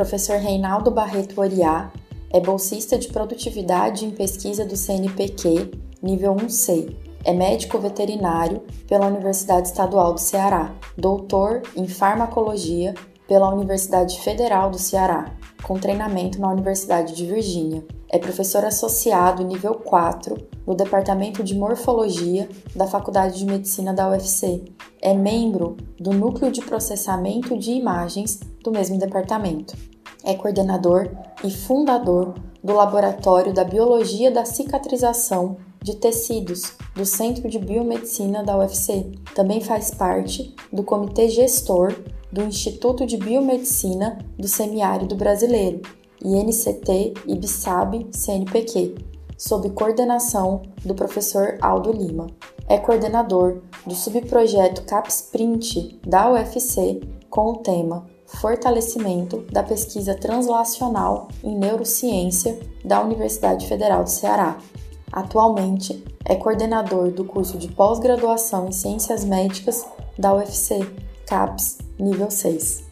Professor Reinaldo Barreto Oriá é bolsista de produtividade em pesquisa do CNPq, nível 1C. É médico veterinário pela Universidade Estadual do Ceará, doutor em farmacologia pela Universidade Federal do Ceará, com treinamento na Universidade de Virgínia. É professor associado nível 4 no Departamento de Morfologia da Faculdade de Medicina da UFC. É membro do Núcleo de Processamento de Imagens do mesmo departamento. É coordenador e fundador do Laboratório da Biologia da Cicatrização de Tecidos do Centro de Biomedicina da UFC. Também faz parte do comitê gestor do Instituto de Biomedicina do Semiárido Brasileiro, INCT IBSAB CNPq, sob coordenação do professor Aldo Lima. É coordenador do subprojeto CAPSPRINT da UFC com o tema Fortalecimento da pesquisa translacional em neurociência da Universidade Federal do Ceará. Atualmente é coordenador do curso de pós-graduação em Ciências Médicas da UFC, CAPS, nível 6.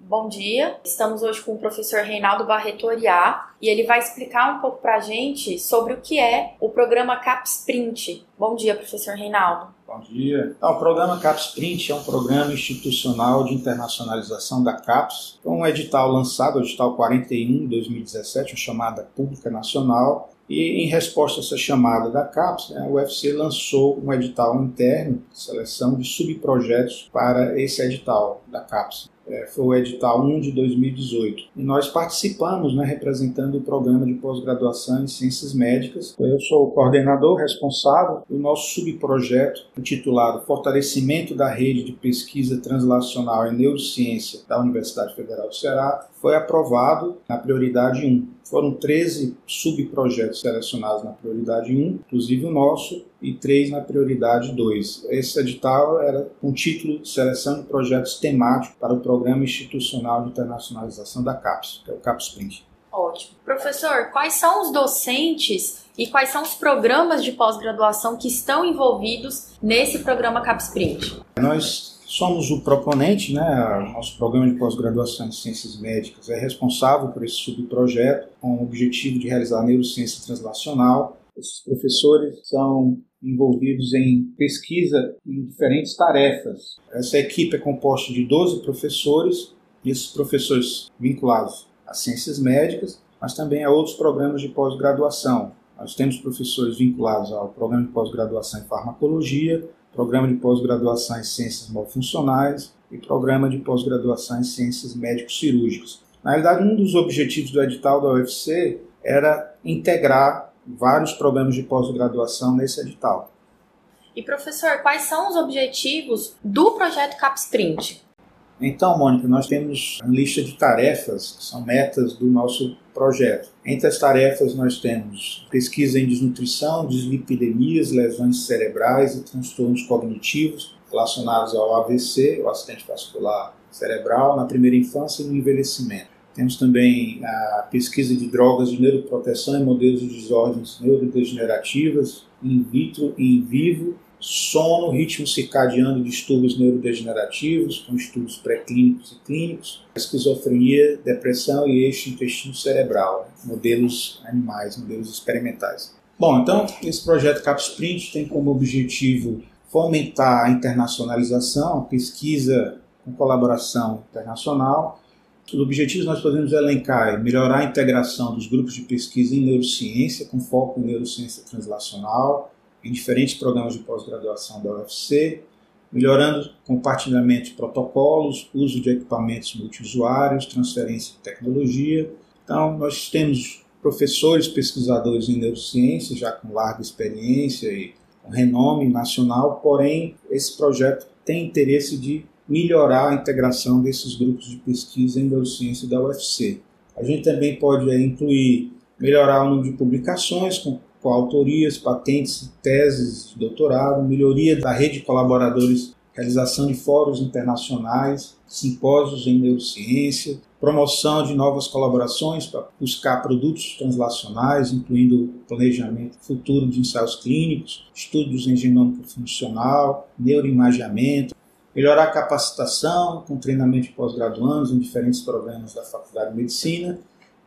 Bom dia, estamos hoje com o professor Reinaldo Barreto Oriá e ele vai explicar um pouco para a gente sobre o que é o programa CAPS Print. Bom dia, professor Reinaldo. Bom dia. Então, o programa CAPS Print é um programa institucional de internacionalização da CAPS. Foi um edital lançado, o edital 41 de 2017, uma chamada pública nacional, e em resposta a essa chamada da CAPES, o UFC lançou um edital interno seleção de subprojetos para esse edital da CAPES é, foi o edital 1 de 2018. E nós participamos, né, representando o programa de pós-graduação em Ciências Médicas. Eu sou o coordenador responsável do nosso subprojeto intitulado Fortalecimento da Rede de Pesquisa Translacional em Neurociência da Universidade Federal do Ceará. Foi aprovado na prioridade 1. Foram 13 subprojetos selecionados na prioridade 1, inclusive o nosso, e 3 na prioridade 2. Esse edital era um título de seleção de projetos temáticos para o Programa Institucional de Internacionalização da CAPES, que é o CAPES Print. Ótimo. Professor, quais são os docentes e quais são os programas de pós-graduação que estão envolvidos nesse programa CAPES Print? Nós Somos o proponente, né? Nosso programa de pós-graduação em Ciências Médicas é responsável por esse subprojeto com o objetivo de realizar neurociência translacional. Esses professores são envolvidos em pesquisa em diferentes tarefas. Essa equipe é composta de 12 professores, esses professores vinculados às ciências médicas, mas também a outros programas de pós-graduação. Nós temos professores vinculados ao programa de pós-graduação em farmacologia, programa de pós-graduação em ciências malfuncionais e programa de pós-graduação em ciências médico-cirúrgicas. Na realidade, um dos objetivos do edital da UFC era integrar vários programas de pós-graduação nesse edital. E professor, quais são os objetivos do projeto CapsPrint? Então, Mônica, nós temos uma lista de tarefas, que são metas do nosso projeto. Entre as tarefas, nós temos pesquisa em desnutrição, dislipidemias, lesões cerebrais e transtornos cognitivos relacionados ao AVC, o acidente vascular cerebral, na primeira infância e no envelhecimento. Temos também a pesquisa de drogas de neuroproteção em modelos de desordens neurodegenerativas, in vitro e in vivo, sono, ritmo circadiano e distúrbios neurodegenerativos, com estudos pré-clínicos e clínicos, esquizofrenia, depressão e eixo intestino cerebral, modelos animais, modelos experimentais. Bom, então esse projeto CapSprint tem como objetivo fomentar a internacionalização, a pesquisa com colaboração internacional. Os objetivos nós podemos elencar melhorar a integração dos grupos de pesquisa em neurociência, com foco em neurociência translacional, em diferentes programas de pós-graduação da UFC, melhorando compartilhamento de protocolos, uso de equipamentos multiusuários, transferência de tecnologia. Então, nós temos professores pesquisadores em neurociência, já com larga experiência e com renome nacional, porém, esse projeto tem interesse de melhorar a integração desses grupos de pesquisa em neurociência da UFC. A gente também pode é, incluir melhorar o número de publicações com coautorias, patentes, teses de doutorado, melhoria da rede de colaboradores, realização de fóruns internacionais, simpósios em neurociência, promoção de novas colaborações para buscar produtos translacionais, incluindo planejamento futuro de ensaios clínicos, estudos em genômica funcional, neuroimageamento, melhorar a capacitação com treinamento de pós-graduandos em diferentes programas da Faculdade de Medicina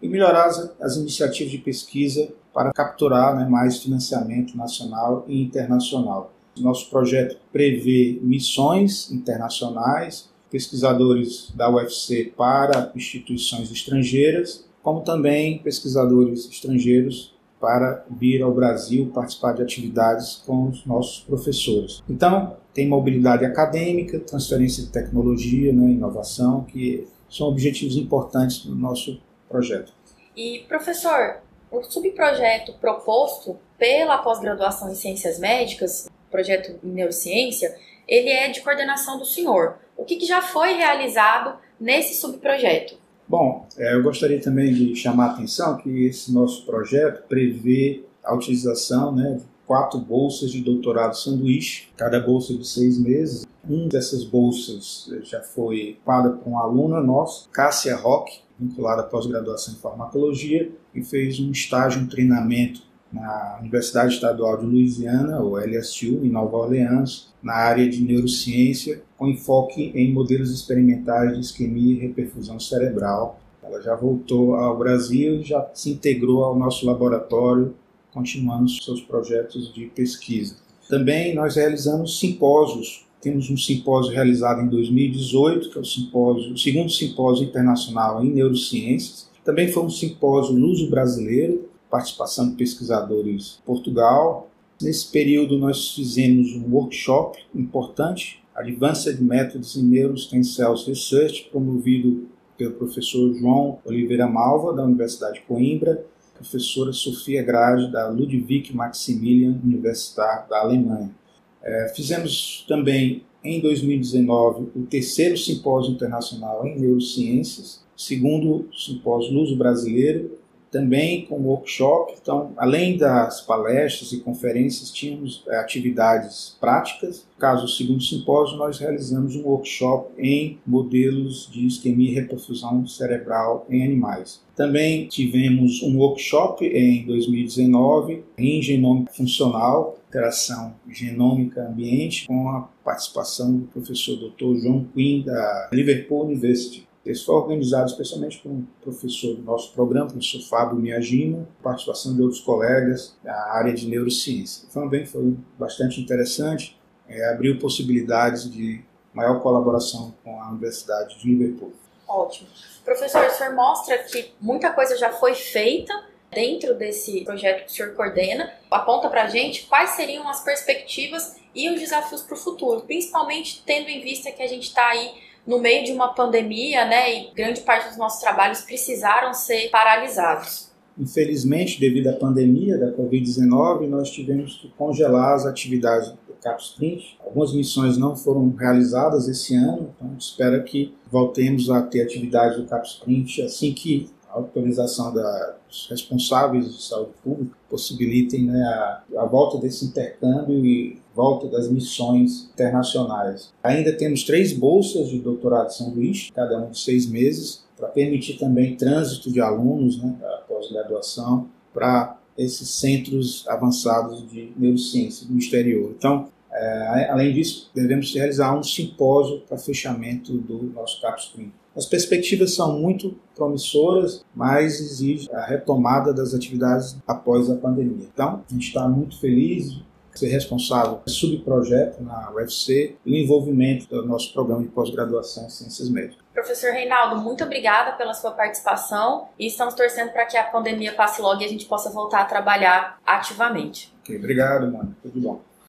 e melhorar as, as iniciativas de pesquisa para capturar né, mais financiamento nacional e internacional. Nosso projeto prevê missões internacionais, pesquisadores da UFC para instituições estrangeiras, como também pesquisadores estrangeiros para vir ao Brasil participar de atividades com os nossos professores. Então, tem mobilidade acadêmica, transferência de tecnologia, né, inovação, que são objetivos importantes do nosso projeto. E, professor, o subprojeto proposto pela pós-graduação em Ciências Médicas, projeto em Neurociência, ele é de coordenação do senhor. O que, que já foi realizado nesse subprojeto? Bom, é, eu gostaria também de chamar a atenção que esse nosso projeto prevê a utilização né, de quatro bolsas de doutorado sanduíche, cada bolsa de seis meses. Um dessas bolsas já foi paga por uma aluna nossa, Cássia Roque, vinculada à pós-graduação em farmacologia, e fez um estágio, um treinamento na Universidade Estadual de Louisiana, ou LSU, em Nova Orleans, na área de neurociência, com enfoque em modelos experimentais de isquemia e reperfusão cerebral. Ela já voltou ao Brasil e já se integrou ao nosso laboratório, continuando seus projetos de pesquisa. Também nós realizamos simpósios. Temos um simpósio realizado em 2018, que é o, simpósio, o segundo simpósio internacional em neurociências. Também foi um simpósio luso-brasileiro, participação de pesquisadores de Portugal. Nesse período, nós fizemos um workshop importante, Advanced Methods in Neurostem Cells Research, promovido pelo professor João Oliveira Malva, da Universidade de Coimbra, professora Sofia Grade, da Ludwig Maximilian Universität da Alemanha. É, fizemos também, em 2019, o terceiro simpósio internacional em neurociências, segundo simpósio luso-brasileiro, também com workshop. Então, além das palestras e conferências, tínhamos é, atividades práticas. No caso, o segundo simpósio, nós realizamos um workshop em modelos de isquemia e reperfusão cerebral em animais. Também tivemos um workshop em 2019 em genômica funcional, interação genômica ambiente, com a participação do professor Dr. João Quinn da Liverpool University. Esse foi organizado especialmente por um professor do nosso programa, o professor Fábio Miyajima, participação de outros colegas da área de neurociência. Também foi bastante interessante, é, abriu possibilidades de maior colaboração com a Universidade de Liverpool. Ótimo. Professor, o senhor mostra que muita coisa já foi feita dentro desse projeto que o senhor coordena. Aponta para a gente quais seriam as perspectivas e os desafios para o futuro, principalmente tendo em vista que a gente está aí no meio de uma pandemia, né, e grande parte dos nossos trabalhos precisaram ser paralisados. Infelizmente, devido à pandemia da Covid-19, nós tivemos que congelar as atividades do CAPS Print. Algumas missões não foram realizadas esse ano, então a gente espera que voltemos a ter atividades do CAPS Print assim que a autorização dos responsáveis de saúde pública possibilitem né, a, a volta desse intercâmbio e volta das missões internacionais. Ainda temos três bolsas de doutorado de São Luís, cada um de seis meses, para permitir também trânsito de alunos né, pós-graduação para esses centros avançados de neurociência no exterior. Então, é, além disso, devemos realizar um simpósio para fechamento do nosso CAPS 30. As perspectivas são muito promissoras, mas exige a retomada das atividades após a pandemia. Então, a gente está muito feliz ser responsável pelo subprojeto na UFC e o envolvimento do nosso programa de pós-graduação em Ciências Médicas. Professor Reinaldo, muito obrigada pela sua participação e estamos torcendo para que a pandemia passe logo e a gente possa voltar a trabalhar ativamente. Okay, obrigado, mano. Tudo bom.